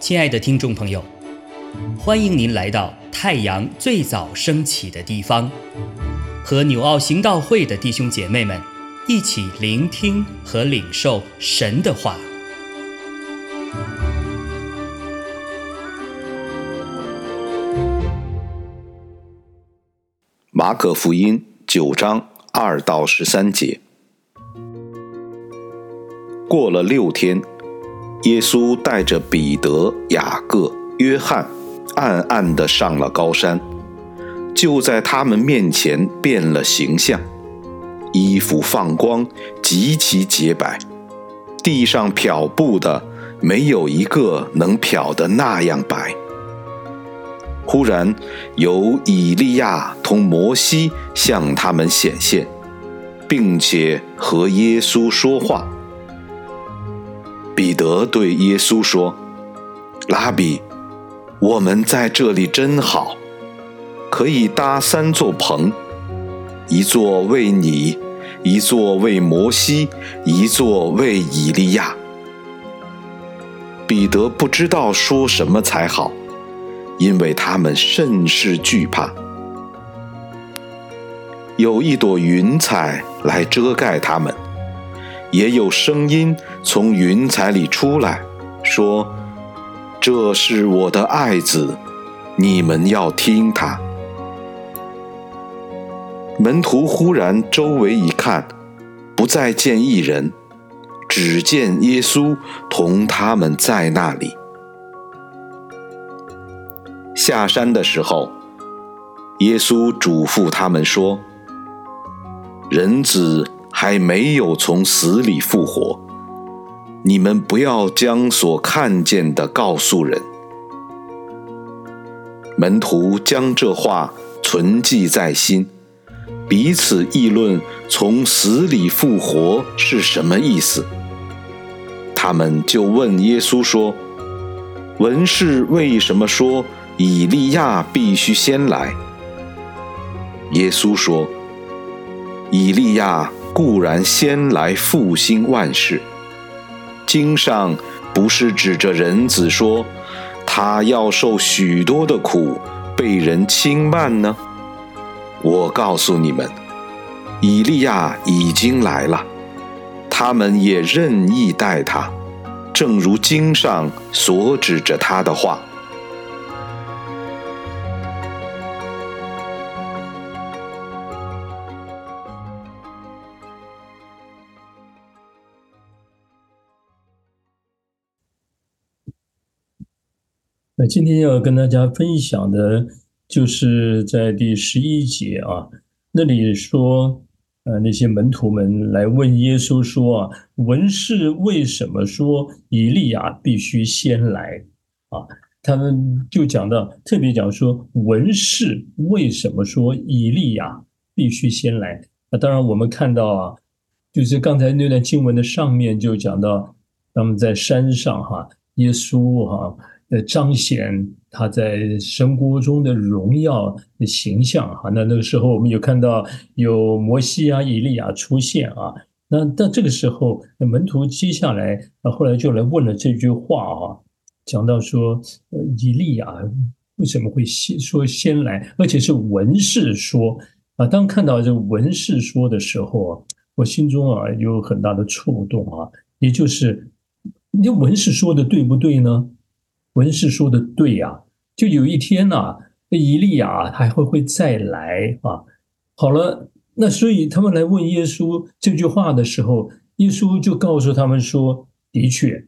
亲爱的听众朋友，欢迎您来到太阳最早升起的地方，和纽奥行道会的弟兄姐妹们一起聆听和领受神的话。马可福音九章二到十三节，过了六天。耶稣带着彼得、雅各、约翰，暗暗地上了高山，就在他们面前变了形象，衣服放光，极其洁白，地上漂布的没有一个能漂得那样白。忽然有以利亚同摩西向他们显现，并且和耶稣说话。彼得对耶稣说：“拉比，我们在这里真好，可以搭三座棚，一座为你，一座为摩西，一座为以利亚。”彼得不知道说什么才好，因为他们甚是惧怕。有一朵云彩来遮盖他们。也有声音从云彩里出来，说：“这是我的爱子，你们要听他。”门徒忽然周围一看，不再见一人，只见耶稣同他们在那里。下山的时候，耶稣嘱咐他们说：“人子。”还没有从死里复活，你们不要将所看见的告诉人。门徒将这话存记在心，彼此议论从死里复活是什么意思。他们就问耶稣说：“文士为什么说以利亚必须先来？”耶稣说：“以利亚。”固然先来复兴万事，经上不是指着人子说，他要受许多的苦，被人轻慢呢？我告诉你们，以利亚已经来了，他们也任意待他，正如经上所指着他的话。那今天要跟大家分享的，就是在第十一节啊，那里说，呃，那些门徒们来问耶稣说啊，文士为什么说以利亚必须先来啊？他们就讲到，特别讲说，文士为什么说以利亚必须先来？那当然，我们看到啊，就是刚才那段经文的上面就讲到，他们在山上哈，耶稣哈。呃，彰显他在神国中的荣耀的形象哈。那那个时候，我们有看到有摩西啊、以利亚出现啊。那但这个时候，门徒接下来啊，后来就来问了这句话啊，讲到说，呃，以利亚为什么会先说先来，而且是文士说啊。当看到这文士说的时候啊，我心中啊有很大的触动啊，也就是你文士说的对不对呢？文士说的对呀，就有一天呐，以利亚还会会再来啊。好了，那所以他们来问耶稣这句话的时候，耶稣就告诉他们说：“的确，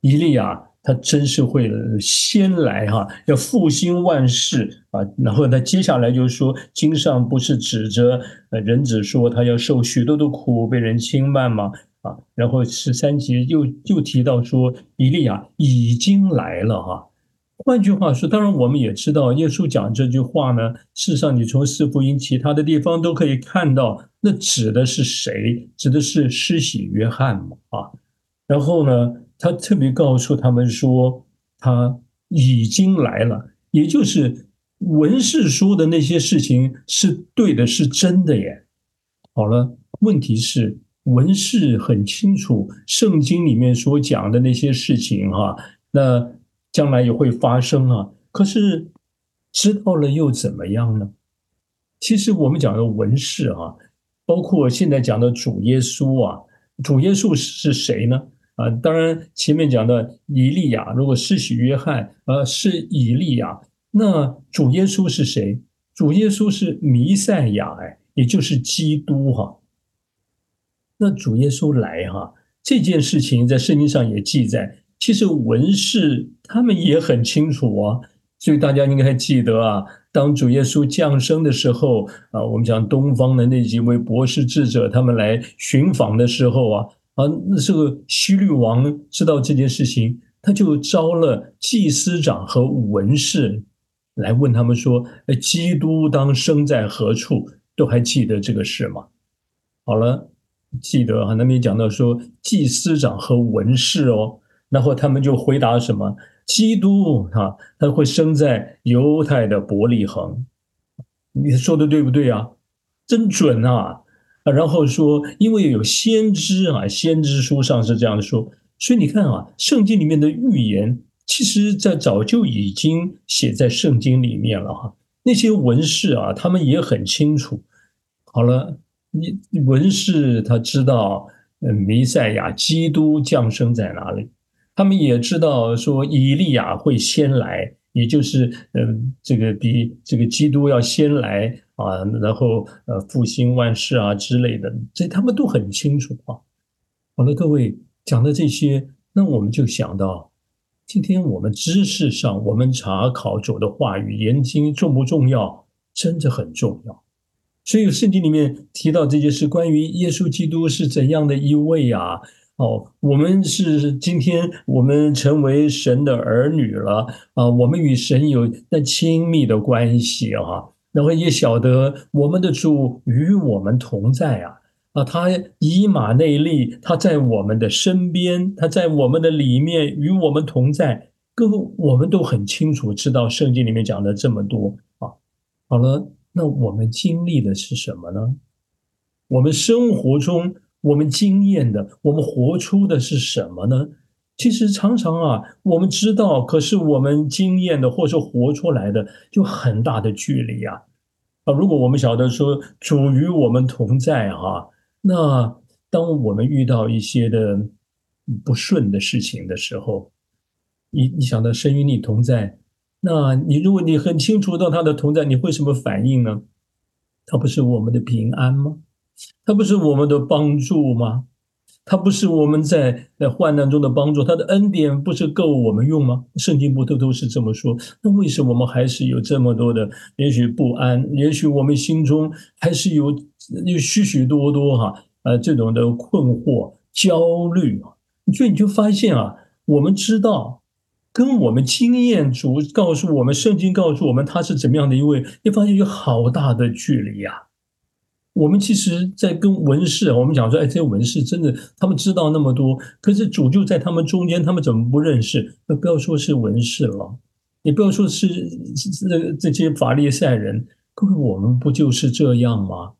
以利亚他真是会先来哈，要复兴万事啊。”然后他接下来就说：“经上不是指着呃人子说他要受许多的苦，被人轻慢吗？”啊，然后十三节又又提到说，以利亚已经来了哈。换句话说，当然我们也知道，耶稣讲这句话呢，事实上你从四福音其他的地方都可以看到，那指的是谁？指的是施洗约翰嘛啊。然后呢，他特别告诉他们说，他已经来了，也就是文士说的那些事情是对的，是真的耶。好了，问题是。文士很清楚圣经里面所讲的那些事情哈，那将来也会发生啊。可是知道了又怎么样呢？其实我们讲的文士啊，包括现在讲的主耶稣啊，主耶稣是谁呢？啊，当然前面讲的以利亚，如果施洗约翰呃是以利亚，那主耶稣是谁？主耶稣是弥赛亚哎，也就是基督哈。那主耶稣来哈这件事情在圣经上也记载，其实文士他们也很清楚啊，所以大家应该还记得啊，当主耶稣降生的时候啊，我们讲东方的那几位博士智者他们来寻访的时候啊啊，那这个希律王知道这件事情，他就招了祭司长和文士来问他们说：“哎，基督当生在何处？”都还记得这个事吗？好了。记得哈，那边讲到说祭司长和文士哦，然后他们就回答什么？基督哈，他会生在犹太的伯利恒。你说的对不对啊？真准啊！啊，然后说，因为有先知啊，先知书上是这样说，所以你看啊，圣经里面的预言，其实在早就已经写在圣经里面了哈。那些文士啊，他们也很清楚。好了。你文士他知道，嗯，弥赛亚基督降生在哪里？他们也知道说，以利亚会先来，也就是，嗯，这个比这个基督要先来啊，然后呃，复兴万世啊之类的，这他们都很清楚啊。好了，各位讲的这些，那我们就想到，今天我们知识上，我们查考主的话语研经重不重要？真的很重要。所以圣经里面提到这件事，关于耶稣基督是怎样的一位啊？哦，我们是今天我们成为神的儿女了啊，我们与神有那亲密的关系啊，然后也晓得我们的主与我们同在啊啊，他以马内利，他在我们的身边，他在我们的里面与我们同在，各位我们都很清楚知道圣经里面讲的这么多啊，好了。那我们经历的是什么呢？我们生活中我们经验的，我们活出的是什么呢？其实常常啊，我们知道，可是我们经验的，或是活出来的，就很大的距离啊！啊，如果我们晓得说主与我们同在啊，那当我们遇到一些的不顺的事情的时候，你你想到神与你同在。那你如果你很清楚到他的同在，你会什么反应呢？他不是我们的平安吗？他不是我们的帮助吗？他不是我们在在患难中的帮助？他的恩典不是够我们用吗？圣经不都都是这么说？那为什么我们还是有这么多的也许不安？也许我们心中还是有有许许多多哈呃这种的困惑、焦虑？所以你就发现啊，我们知道。跟我们经验主告诉我们，圣经告诉我们他是怎么样的一位，你发现有好大的距离呀。我们其实，在跟文士，我们讲说，哎，这些文士真的，他们知道那么多，可是主就在他们中间，他们怎么不认识？那不要说是文士了，也不要说是这这些法利赛人，各位，我们不就是这样吗？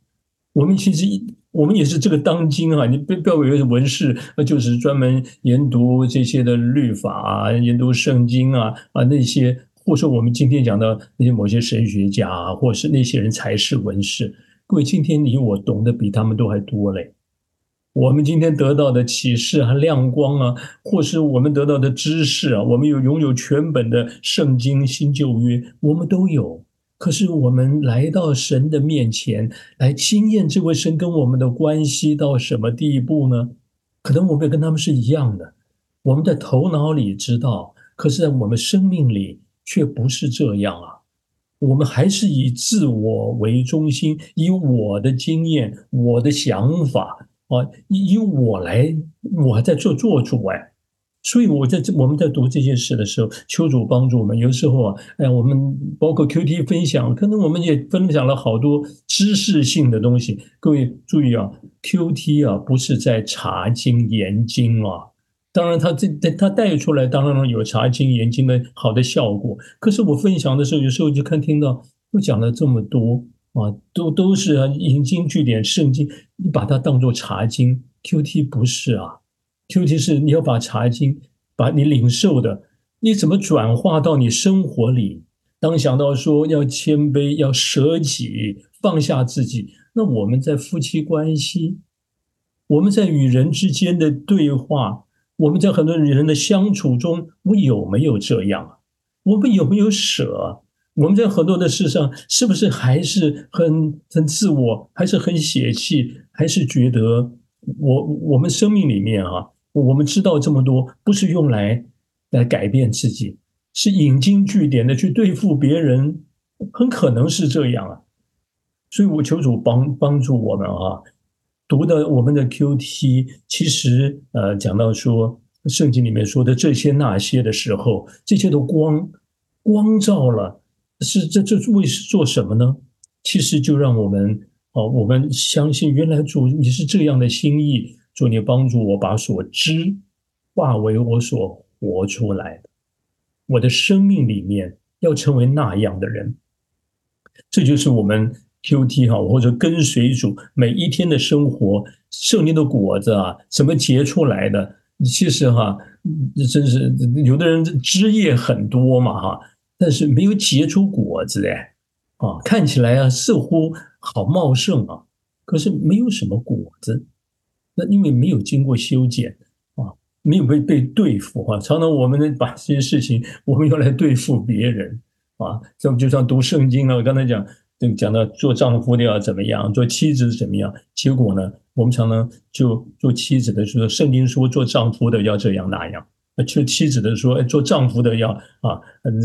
我们其实。我们也是这个当今啊，你不不要以为文士，那就是专门研读这些的律法啊，研读圣经啊啊那些，或者我们今天讲的那些某些神学家啊，或是那些人才是文士。各位，今天你我懂得比他们都还多嘞。我们今天得到的启示和亮光啊，或是我们得到的知识啊，我们有拥有全本的圣经新旧约，我们都有。可是我们来到神的面前，来经验这位神跟我们的关系到什么地步呢？可能我们跟他们是一样的，我们在头脑里知道，可是在我们生命里却不是这样啊。我们还是以自我为中心，以我的经验、我的想法啊，以我来，我还在做做主哎。所以我在这我们在读这件事的时候，求主帮助我们。有时候啊，哎，我们包括 Q T 分享，可能我们也分享了好多知识性的东西。各位注意啊，Q T 啊不是在查经研经啊。当然，他这他带出来，当然有查经研经的好的效果。可是我分享的时候，有时候就看听到又讲了这么多啊，都都是啊引经据典圣经，你把它当做查经。Q T 不是啊，Q T 是你要把茶经，把你领受的，你怎么转化到你生活里？当想到说要谦卑，要舍己，放下自己，那我们在夫妻关系，我们在与人之间的对话，我们在很多人的相处中，我有没有这样啊？我们有没有舍？我们在很多的事上，是不是还是很很自我，还是很血气，还是觉得我我们生命里面啊，我们知道这么多，不是用来来改变自己。是引经据典的去对付别人，很可能是这样啊，所以我求主帮帮助我们啊，读的我们的 Q T，其实呃讲到说圣经里面说的这些那些的时候，这些的光光照了，是这这为是做什么呢？其实就让我们哦，我们相信原来主你是这样的心意，主你帮助我把所知化为我所活出来的。我的生命里面要成为那样的人，这就是我们 Q T 哈或者跟随主每一天的生活，圣灵的果子啊，怎么结出来的？其实哈，真是有的人枝叶很多嘛哈，但是没有结出果子哎，啊，看起来啊似乎好茂盛啊，可是没有什么果子，那因为没有经过修剪啊。没有被被对付啊！常常我们呢把这些事情，我们用来对付别人啊。这就像读圣经啊？我刚才讲，讲到做丈夫的要怎么样，做妻子怎么样？结果呢，我们常常就做妻子的说，圣经说做丈夫的要这样那样；做妻子的说，做丈夫的要啊，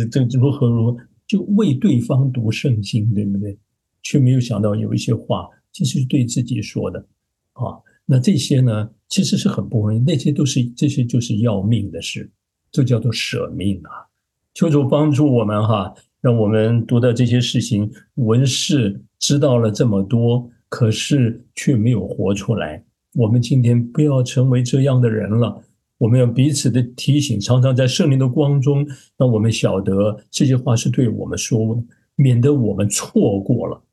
这如何如何，就为对方读圣经，对不对？却没有想到有一些话，其实是对自己说的啊。那这些呢，其实是很不容易，那些都是这些就是要命的事，这叫做舍命啊！求主帮助我们哈，让我们读到这些事情，文士知道了这么多，可是却没有活出来。我们今天不要成为这样的人了，我们要彼此的提醒，常常在圣灵的光中，让我们晓得这些话是对我们说的，免得我们错过了。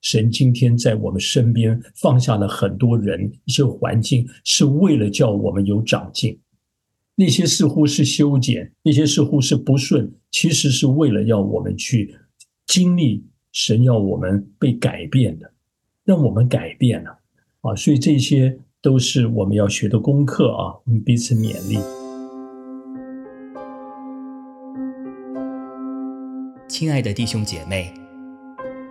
神今天在我们身边放下了很多人、一些环境，是为了叫我们有长进。那些似乎是修剪，那些似乎是不顺，其实是为了要我们去经历神要我们被改变的，让我们改变了啊！所以这些都是我们要学的功课啊！我们彼此勉励，亲爱的弟兄姐妹。